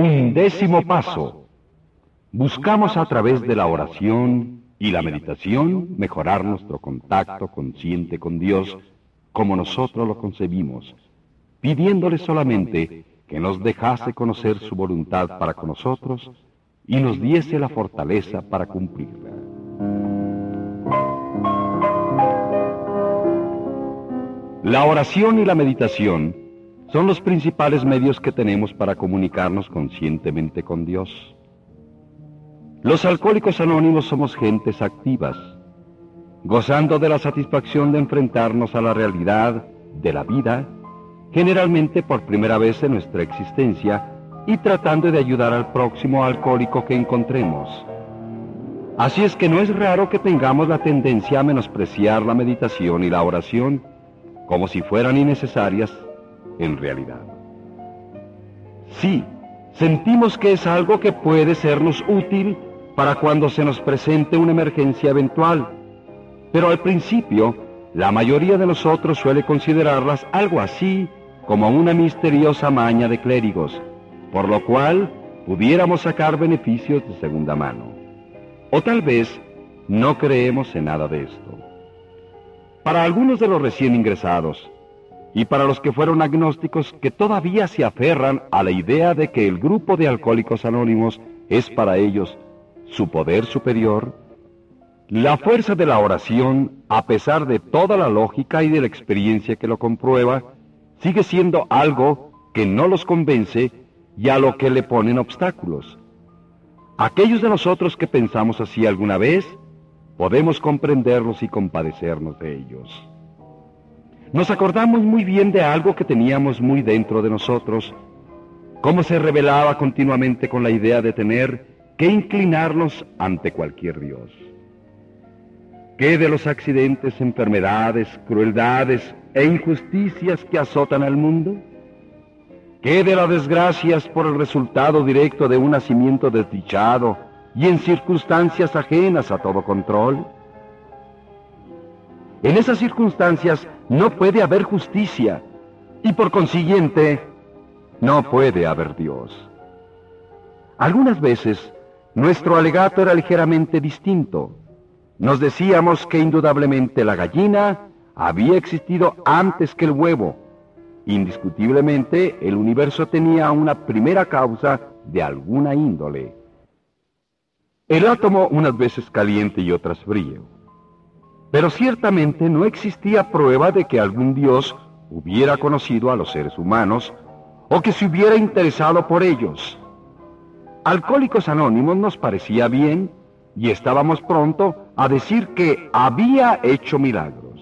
Undécimo paso. Buscamos a través de la oración y la meditación mejorar nuestro contacto consciente con Dios como nosotros lo concebimos, pidiéndole solamente que nos dejase conocer su voluntad para con nosotros y nos diese la fortaleza para cumplirla. La oración y la meditación son los principales medios que tenemos para comunicarnos conscientemente con Dios. Los alcohólicos anónimos somos gentes activas, gozando de la satisfacción de enfrentarnos a la realidad de la vida, generalmente por primera vez en nuestra existencia, y tratando de ayudar al próximo alcohólico que encontremos. Así es que no es raro que tengamos la tendencia a menospreciar la meditación y la oración como si fueran innecesarias en realidad. Sí, sentimos que es algo que puede sernos útil para cuando se nos presente una emergencia eventual, pero al principio la mayoría de nosotros suele considerarlas algo así como una misteriosa maña de clérigos, por lo cual pudiéramos sacar beneficios de segunda mano. O tal vez no creemos en nada de esto. Para algunos de los recién ingresados, y para los que fueron agnósticos que todavía se aferran a la idea de que el grupo de alcohólicos anónimos es para ellos su poder superior, la fuerza de la oración, a pesar de toda la lógica y de la experiencia que lo comprueba, sigue siendo algo que no los convence y a lo que le ponen obstáculos. Aquellos de nosotros que pensamos así alguna vez, podemos comprenderlos y compadecernos de ellos. Nos acordamos muy bien de algo que teníamos muy dentro de nosotros, cómo se rebelaba continuamente con la idea de tener que inclinarnos ante cualquier Dios. ¿Qué de los accidentes, enfermedades, crueldades e injusticias que azotan al mundo? ¿Qué de las desgracias por el resultado directo de un nacimiento desdichado y en circunstancias ajenas a todo control? En esas circunstancias no puede haber justicia y por consiguiente no puede haber Dios. Algunas veces nuestro alegato era ligeramente distinto. Nos decíamos que indudablemente la gallina había existido antes que el huevo. Indiscutiblemente el universo tenía una primera causa de alguna índole. El átomo unas veces caliente y otras frío. Pero ciertamente no existía prueba de que algún Dios hubiera conocido a los seres humanos o que se hubiera interesado por ellos. Alcohólicos Anónimos nos parecía bien y estábamos pronto a decir que había hecho milagros.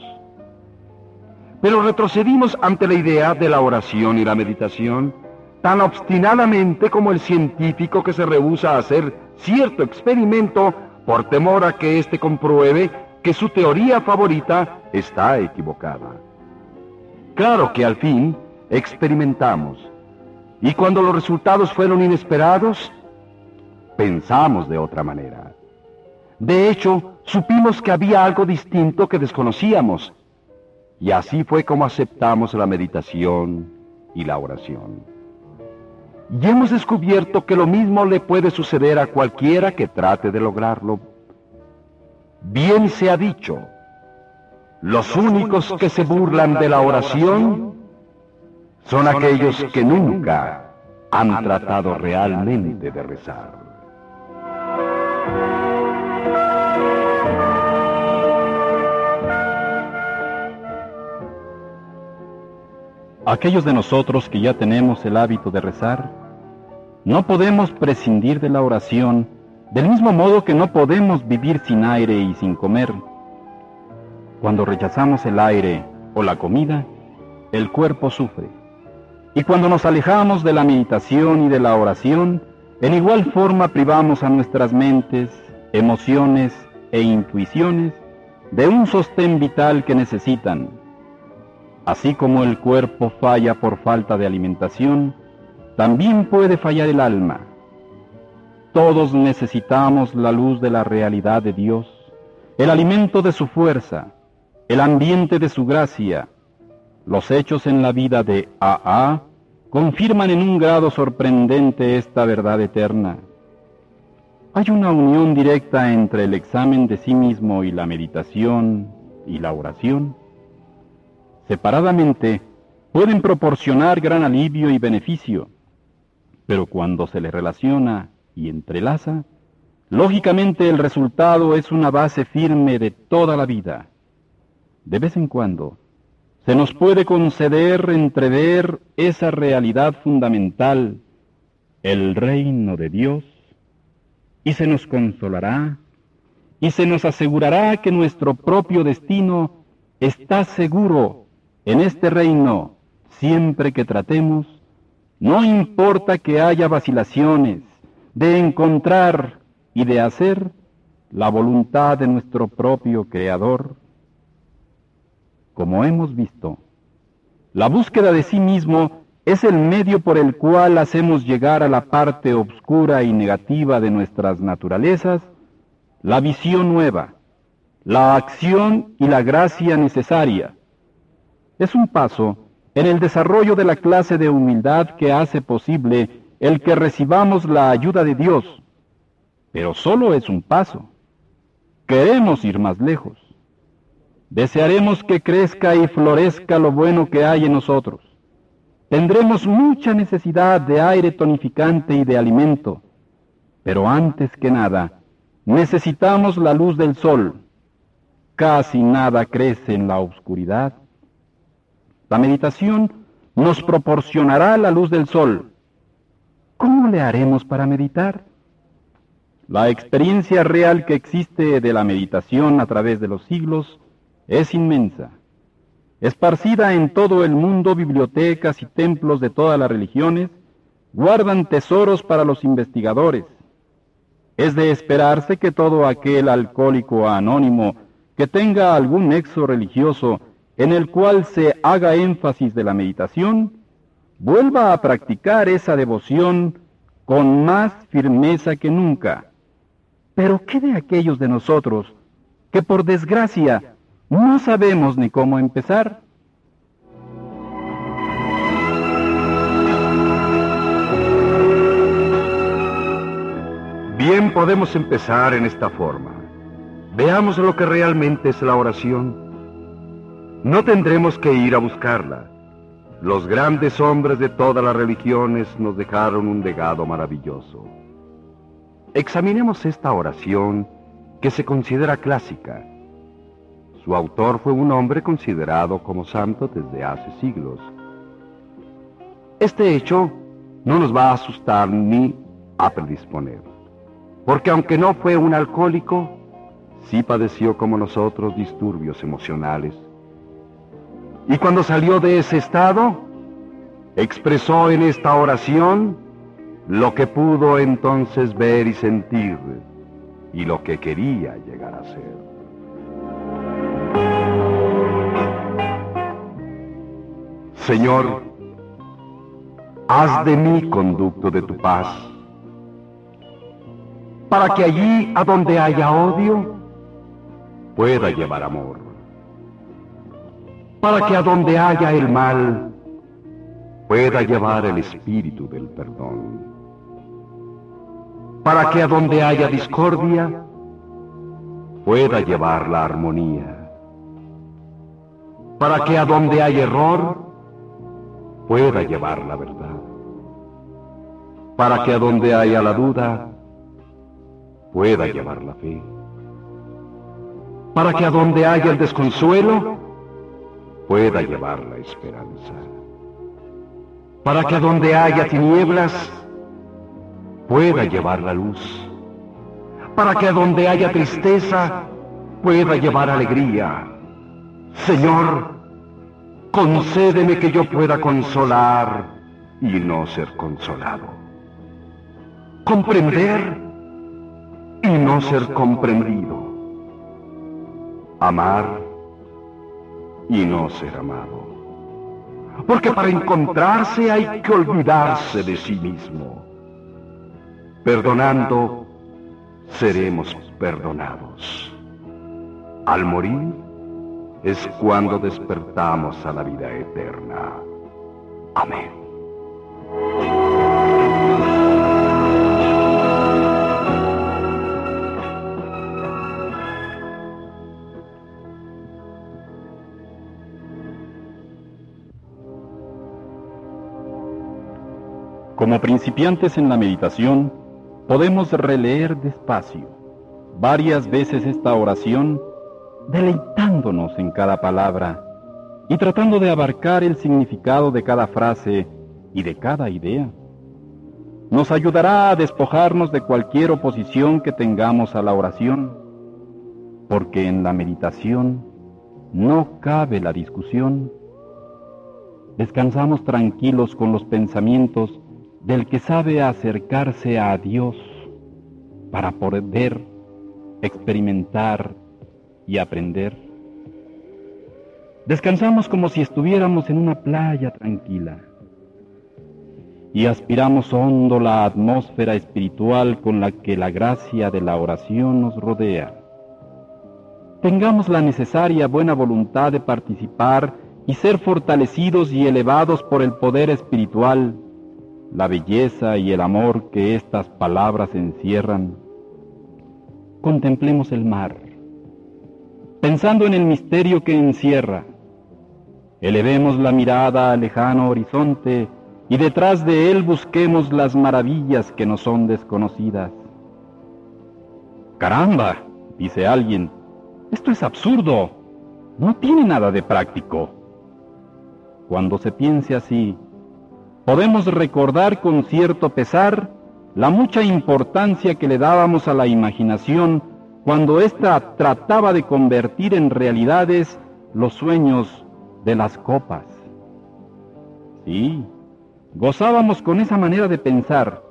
Pero retrocedimos ante la idea de la oración y la meditación tan obstinadamente como el científico que se rehúsa a hacer cierto experimento por temor a que éste compruebe que su teoría favorita está equivocada. Claro que al fin experimentamos, y cuando los resultados fueron inesperados, pensamos de otra manera. De hecho, supimos que había algo distinto que desconocíamos, y así fue como aceptamos la meditación y la oración. Y hemos descubierto que lo mismo le puede suceder a cualquiera que trate de lograrlo Bien se ha dicho, los únicos que se burlan de la oración son aquellos que nunca han tratado realmente de rezar. Aquellos de nosotros que ya tenemos el hábito de rezar, no podemos prescindir de la oración del mismo modo que no podemos vivir sin aire y sin comer. Cuando rechazamos el aire o la comida, el cuerpo sufre. Y cuando nos alejamos de la meditación y de la oración, en igual forma privamos a nuestras mentes, emociones e intuiciones de un sostén vital que necesitan. Así como el cuerpo falla por falta de alimentación, también puede fallar el alma todos necesitamos la luz de la realidad de Dios, el alimento de su fuerza, el ambiente de su gracia, los hechos en la vida de AA confirman en un grado sorprendente esta verdad eterna. Hay una unión directa entre el examen de sí mismo y la meditación y la oración. Separadamente, pueden proporcionar gran alivio y beneficio, pero cuando se le relaciona y entrelaza, lógicamente el resultado es una base firme de toda la vida. De vez en cuando, se nos puede conceder entrever esa realidad fundamental, el reino de Dios, y se nos consolará, y se nos asegurará que nuestro propio destino está seguro en este reino siempre que tratemos, no importa que haya vacilaciones, de encontrar y de hacer la voluntad de nuestro propio Creador, como hemos visto, la búsqueda de sí mismo es el medio por el cual hacemos llegar a la parte obscura y negativa de nuestras naturalezas la visión nueva, la acción y la gracia necesaria. Es un paso en el desarrollo de la clase de humildad que hace posible el que recibamos la ayuda de Dios, pero solo es un paso. Queremos ir más lejos. Desearemos que crezca y florezca lo bueno que hay en nosotros. Tendremos mucha necesidad de aire tonificante y de alimento, pero antes que nada, necesitamos la luz del sol. Casi nada crece en la oscuridad. La meditación nos proporcionará la luz del sol. ¿Cómo le haremos para meditar? La experiencia real que existe de la meditación a través de los siglos es inmensa. Esparcida en todo el mundo, bibliotecas y templos de todas las religiones guardan tesoros para los investigadores. Es de esperarse que todo aquel alcohólico anónimo que tenga algún nexo religioso en el cual se haga énfasis de la meditación, vuelva a practicar esa devoción con más firmeza que nunca. Pero ¿qué de aquellos de nosotros que por desgracia no sabemos ni cómo empezar. Bien podemos empezar en esta forma. Veamos lo que realmente es la oración. No tendremos que ir a buscarla. Los grandes hombres de todas las religiones nos dejaron un legado maravilloso. Examinemos esta oración que se considera clásica su autor fue un hombre considerado como santo desde hace siglos. Este hecho no nos va a asustar ni a predisponer, porque aunque no fue un alcohólico, sí padeció como nosotros disturbios emocionales. Y cuando salió de ese estado, expresó en esta oración lo que pudo entonces ver y sentir y lo que quería llegar a ser. Señor, haz de mí conducto de tu paz, para que allí a donde haya odio, pueda llevar amor, para que a donde haya el mal, pueda llevar el espíritu del perdón, para que a donde haya discordia, pueda llevar la armonía, para que a donde haya error, pueda llevar la verdad, para que a donde haya la duda, pueda llevar la fe, para que a donde haya el desconsuelo, pueda llevar la esperanza, para que a donde haya tinieblas, pueda llevar la luz, para que a donde haya tristeza, pueda llevar alegría. Señor, concédeme que yo pueda consolar y no ser consolado. Comprender y no ser comprendido. Amar y no ser amado. Porque para encontrarse hay que olvidarse de sí mismo. Perdonando, seremos perdonados. Al morir, es cuando despertamos a la vida eterna. Amén. Como principiantes en la meditación, podemos releer despacio varias veces esta oración, deleitándonos en cada palabra y tratando de abarcar el significado de cada frase y de cada idea. Nos ayudará a despojarnos de cualquier oposición que tengamos a la oración, porque en la meditación no cabe la discusión. Descansamos tranquilos con los pensamientos del que sabe acercarse a Dios para poder experimentar y aprender. Descansamos como si estuviéramos en una playa tranquila y aspiramos hondo la atmósfera espiritual con la que la gracia de la oración nos rodea. Tengamos la necesaria buena voluntad de participar y ser fortalecidos y elevados por el poder espiritual, la belleza y el amor que estas palabras encierran contemplemos el mar, pensando en el misterio que encierra. Elevemos la mirada al lejano horizonte y detrás de él busquemos las maravillas que nos son desconocidas. Caramba, dice alguien, esto es absurdo, no tiene nada de práctico. Cuando se piense así, podemos recordar con cierto pesar la mucha importancia que le dábamos a la imaginación cuando ésta trataba de convertir en realidades los sueños de las copas. Sí, gozábamos con esa manera de pensar,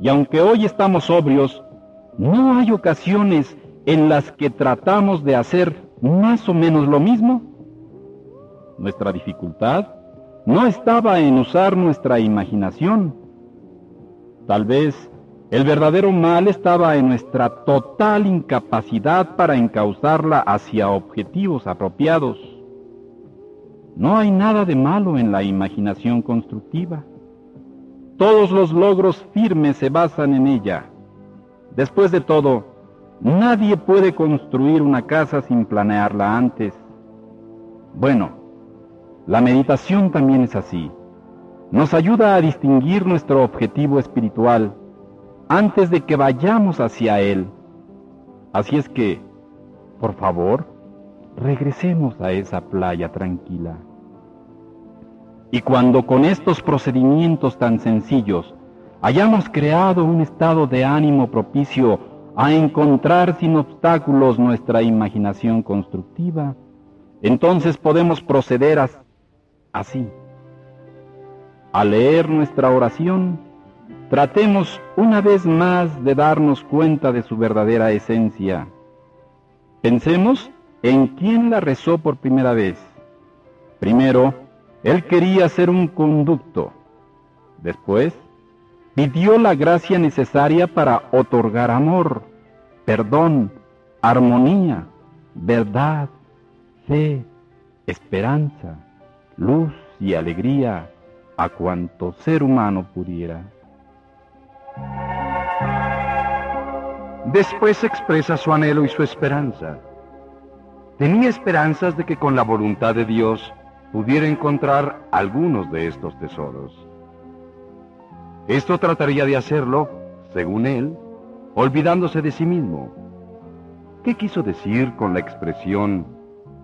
y aunque hoy estamos sobrios, ¿no hay ocasiones en las que tratamos de hacer más o menos lo mismo? Nuestra dificultad no estaba en usar nuestra imaginación, Tal vez el verdadero mal estaba en nuestra total incapacidad para encauzarla hacia objetivos apropiados. No hay nada de malo en la imaginación constructiva. Todos los logros firmes se basan en ella. Después de todo, nadie puede construir una casa sin planearla antes. Bueno, la meditación también es así nos ayuda a distinguir nuestro objetivo espiritual antes de que vayamos hacia él. Así es que, por favor, regresemos a esa playa tranquila. Y cuando con estos procedimientos tan sencillos hayamos creado un estado de ánimo propicio a encontrar sin obstáculos nuestra imaginación constructiva, entonces podemos proceder así. Al leer nuestra oración, tratemos una vez más de darnos cuenta de su verdadera esencia. Pensemos en quién la rezó por primera vez. Primero, él quería ser un conducto. Después, pidió la gracia necesaria para otorgar amor, perdón, armonía, verdad, fe, esperanza, luz y alegría a cuanto ser humano pudiera. Después expresa su anhelo y su esperanza. Tenía esperanzas de que con la voluntad de Dios pudiera encontrar algunos de estos tesoros. Esto trataría de hacerlo, según él, olvidándose de sí mismo. ¿Qué quiso decir con la expresión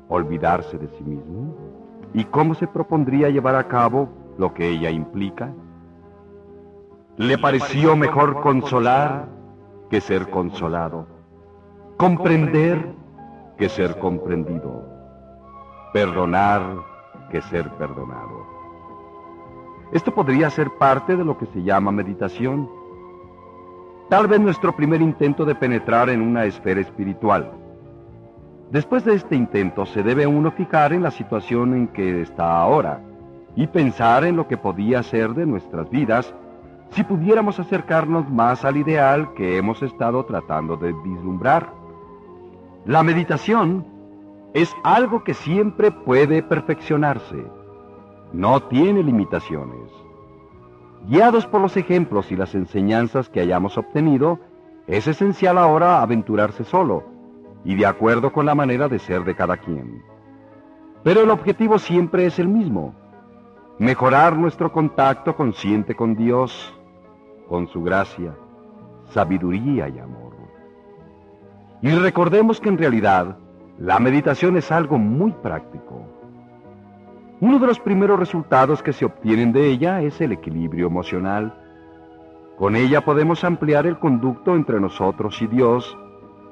olvidarse de sí mismo? ¿Y cómo se propondría llevar a cabo lo que ella implica? Le pareció mejor consolar que ser consolado, comprender que ser comprendido, perdonar que ser perdonado. Esto podría ser parte de lo que se llama meditación. Tal vez nuestro primer intento de penetrar en una esfera espiritual. Después de este intento se debe uno fijar en la situación en que está ahora y pensar en lo que podía ser de nuestras vidas si pudiéramos acercarnos más al ideal que hemos estado tratando de vislumbrar. La meditación es algo que siempre puede perfeccionarse. No tiene limitaciones. Guiados por los ejemplos y las enseñanzas que hayamos obtenido, es esencial ahora aventurarse solo y de acuerdo con la manera de ser de cada quien. Pero el objetivo siempre es el mismo, mejorar nuestro contacto consciente con Dios con su gracia, sabiduría y amor. Y recordemos que en realidad la meditación es algo muy práctico. Uno de los primeros resultados que se obtienen de ella es el equilibrio emocional. Con ella podemos ampliar el conducto entre nosotros y Dios,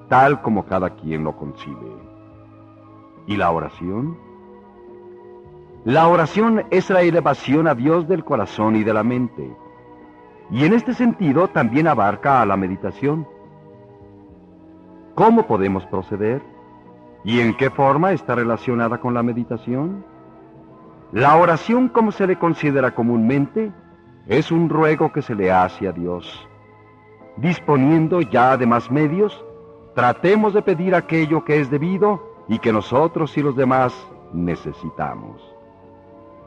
tal como cada quien lo concibe. ¿Y la oración? La oración es la elevación a Dios del corazón y de la mente. Y en este sentido también abarca a la meditación. ¿Cómo podemos proceder? ¿Y en qué forma está relacionada con la meditación? La oración, como se le considera comúnmente, es un ruego que se le hace a Dios. Disponiendo ya de más medios, tratemos de pedir aquello que es debido y que nosotros y los demás necesitamos.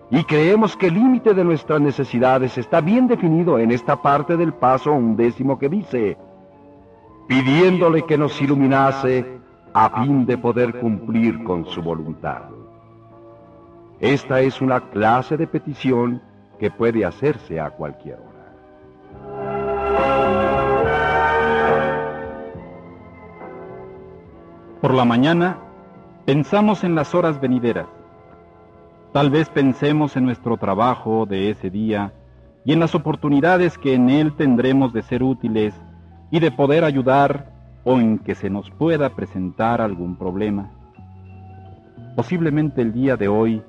Y creemos que el límite de nuestras necesidades está bien definido en esta parte del paso undécimo que dice, pidiéndole que nos iluminase a fin de poder cumplir con su voluntad. Esta es una clase de petición que puede hacerse a cualquier Por la mañana, pensamos en las horas venideras. Tal vez pensemos en nuestro trabajo de ese día y en las oportunidades que en él tendremos de ser útiles y de poder ayudar o en que se nos pueda presentar algún problema. Posiblemente el día de hoy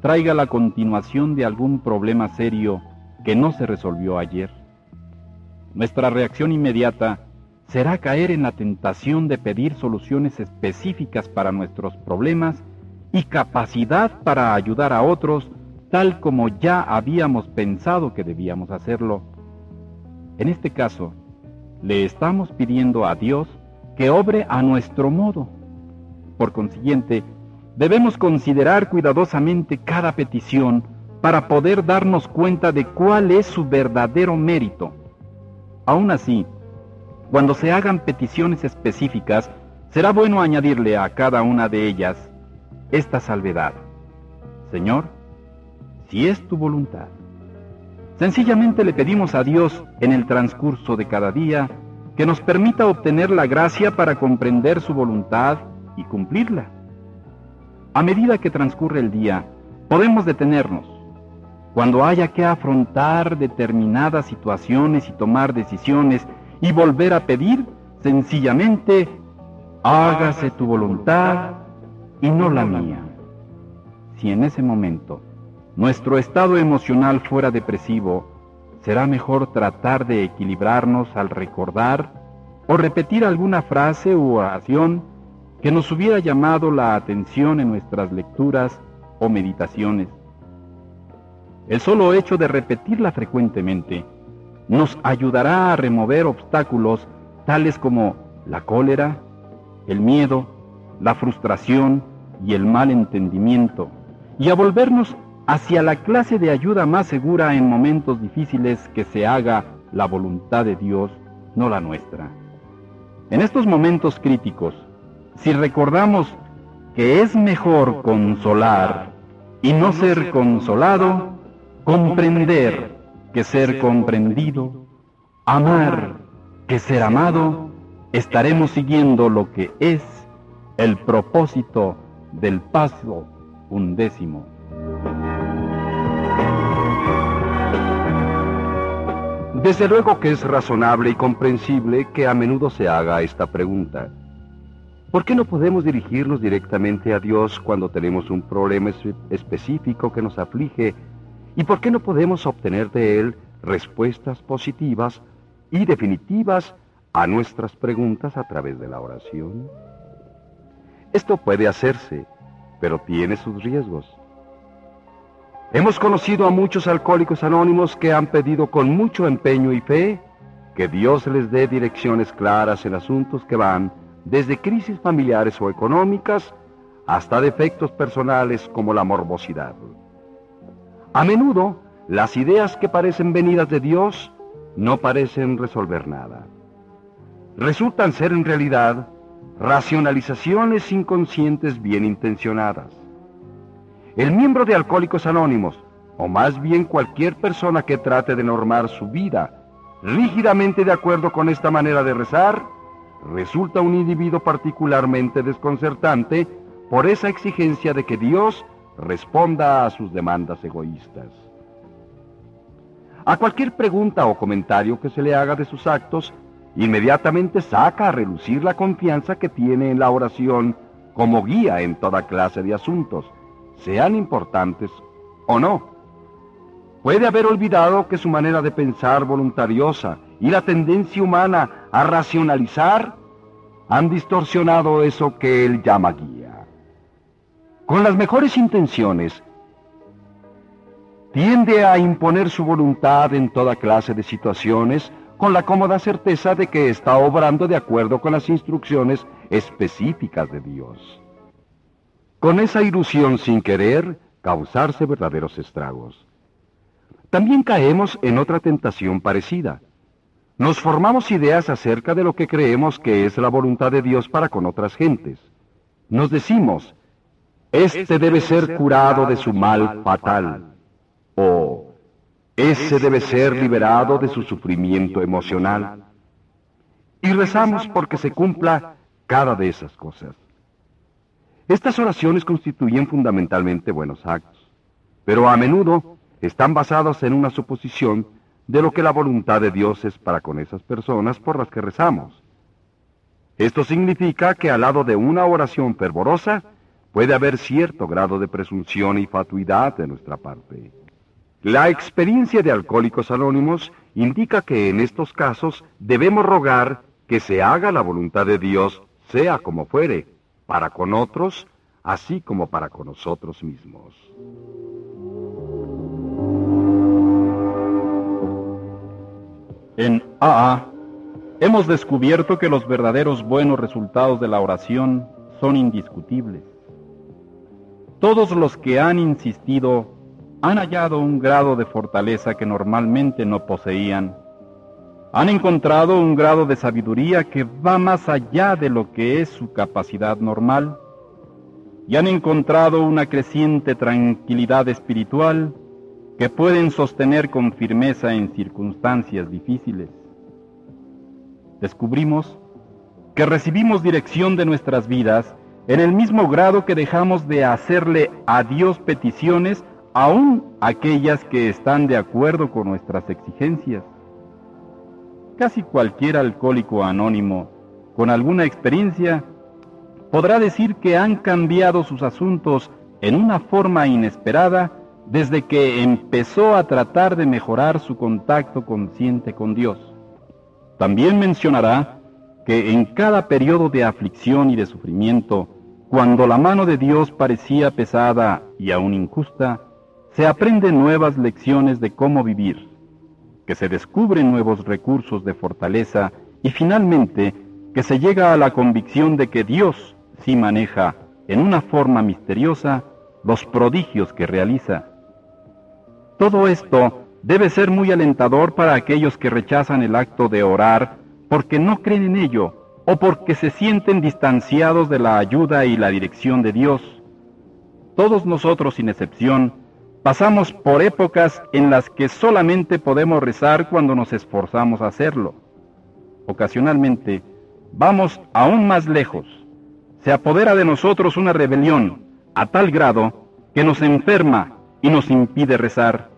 traiga la continuación de algún problema serio que no se resolvió ayer. Nuestra reacción inmediata será caer en la tentación de pedir soluciones específicas para nuestros problemas y capacidad para ayudar a otros tal como ya habíamos pensado que debíamos hacerlo. En este caso, le estamos pidiendo a Dios que obre a nuestro modo. Por consiguiente, debemos considerar cuidadosamente cada petición para poder darnos cuenta de cuál es su verdadero mérito. Aún así, cuando se hagan peticiones específicas, será bueno añadirle a cada una de ellas esta salvedad. Señor, si es tu voluntad. Sencillamente le pedimos a Dios en el transcurso de cada día que nos permita obtener la gracia para comprender su voluntad y cumplirla. A medida que transcurre el día, podemos detenernos. Cuando haya que afrontar determinadas situaciones y tomar decisiones y volver a pedir, sencillamente, hágase tu voluntad y no la mía. Si en ese momento nuestro estado emocional fuera depresivo, será mejor tratar de equilibrarnos al recordar o repetir alguna frase u oración que nos hubiera llamado la atención en nuestras lecturas o meditaciones. El solo hecho de repetirla frecuentemente nos ayudará a remover obstáculos tales como la cólera, el miedo, la frustración y el mal entendimiento, y a volvernos hacia la clase de ayuda más segura en momentos difíciles que se haga la voluntad de Dios, no la nuestra. En estos momentos críticos, si recordamos que es mejor consolar y no ser consolado, comprender que ser comprendido, amar que ser amado, estaremos siguiendo lo que es el propósito del paso undécimo. Desde luego que es razonable y comprensible que a menudo se haga esta pregunta. ¿Por qué no podemos dirigirnos directamente a Dios cuando tenemos un problema específico que nos aflige? ¿Y por qué no podemos obtener de Él respuestas positivas y definitivas a nuestras preguntas a través de la oración? Esto puede hacerse, pero tiene sus riesgos. Hemos conocido a muchos alcohólicos anónimos que han pedido con mucho empeño y fe que Dios les dé direcciones claras en asuntos que van desde crisis familiares o económicas hasta defectos personales como la morbosidad. A menudo, las ideas que parecen venidas de Dios no parecen resolver nada. Resultan ser en realidad racionalizaciones inconscientes bien intencionadas. El miembro de Alcohólicos Anónimos, o más bien cualquier persona que trate de normar su vida rígidamente de acuerdo con esta manera de rezar, resulta un individuo particularmente desconcertante por esa exigencia de que Dios responda a sus demandas egoístas. A cualquier pregunta o comentario que se le haga de sus actos, inmediatamente saca a relucir la confianza que tiene en la oración como guía en toda clase de asuntos, sean importantes o no. Puede haber olvidado que su manera de pensar voluntariosa y la tendencia humana a racionalizar han distorsionado eso que él llama guía. Con las mejores intenciones, tiende a imponer su voluntad en toda clase de situaciones con la cómoda certeza de que está obrando de acuerdo con las instrucciones específicas de Dios. Con esa ilusión sin querer causarse verdaderos estragos. También caemos en otra tentación parecida. Nos formamos ideas acerca de lo que creemos que es la voluntad de Dios para con otras gentes. Nos decimos, este debe ser curado de su mal fatal, o ese debe ser liberado de su sufrimiento emocional. Y rezamos porque se cumpla cada de esas cosas. Estas oraciones constituyen fundamentalmente buenos actos, pero a menudo están basados en una suposición de lo que la voluntad de Dios es para con esas personas por las que rezamos. Esto significa que al lado de una oración fervorosa puede haber cierto grado de presunción y fatuidad de nuestra parte. La experiencia de Alcohólicos Anónimos indica que en estos casos debemos rogar que se haga la voluntad de Dios, sea como fuere, para con otros, así como para con nosotros mismos. En AA hemos descubierto que los verdaderos buenos resultados de la oración son indiscutibles. Todos los que han insistido han hallado un grado de fortaleza que normalmente no poseían. Han encontrado un grado de sabiduría que va más allá de lo que es su capacidad normal. Y han encontrado una creciente tranquilidad espiritual que pueden sostener con firmeza en circunstancias difíciles. Descubrimos que recibimos dirección de nuestras vidas en el mismo grado que dejamos de hacerle a Dios peticiones, aun aquellas que están de acuerdo con nuestras exigencias. Casi cualquier alcohólico anónimo con alguna experiencia podrá decir que han cambiado sus asuntos en una forma inesperada desde que empezó a tratar de mejorar su contacto consciente con Dios. También mencionará que en cada periodo de aflicción y de sufrimiento, cuando la mano de Dios parecía pesada y aún injusta, se aprenden nuevas lecciones de cómo vivir, que se descubren nuevos recursos de fortaleza y finalmente que se llega a la convicción de que Dios sí maneja en una forma misteriosa los prodigios que realiza. Todo esto debe ser muy alentador para aquellos que rechazan el acto de orar porque no creen en ello o porque se sienten distanciados de la ayuda y la dirección de Dios. Todos nosotros, sin excepción, pasamos por épocas en las que solamente podemos rezar cuando nos esforzamos a hacerlo. Ocasionalmente, vamos aún más lejos. Se apodera de nosotros una rebelión a tal grado que nos enferma y nos impide rezar.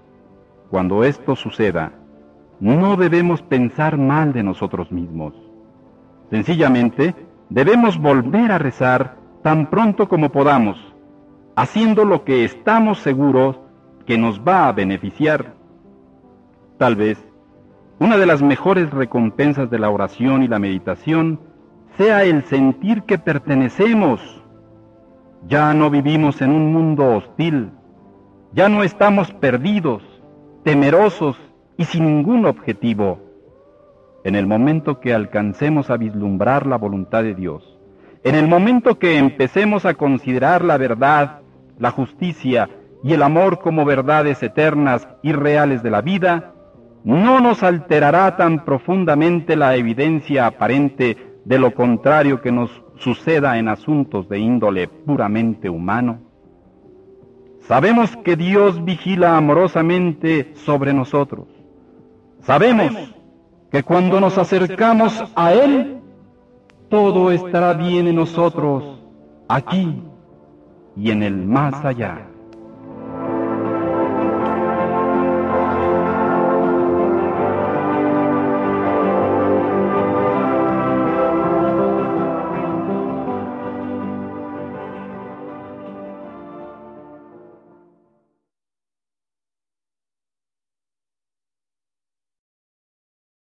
Cuando esto suceda, no debemos pensar mal de nosotros mismos. Sencillamente, debemos volver a rezar tan pronto como podamos, haciendo lo que estamos seguros que nos va a beneficiar. Tal vez, una de las mejores recompensas de la oración y la meditación sea el sentir que pertenecemos. Ya no vivimos en un mundo hostil, ya no estamos perdidos, temerosos y sin ningún objetivo. En el momento que alcancemos a vislumbrar la voluntad de Dios, en el momento que empecemos a considerar la verdad, la justicia y el amor como verdades eternas y reales de la vida, no nos alterará tan profundamente la evidencia aparente de lo contrario que nos suceda en asuntos de índole puramente humano. Sabemos que Dios vigila amorosamente sobre nosotros. Sabemos que cuando nos acercamos a Él, todo estará bien en nosotros, aquí y en el más allá.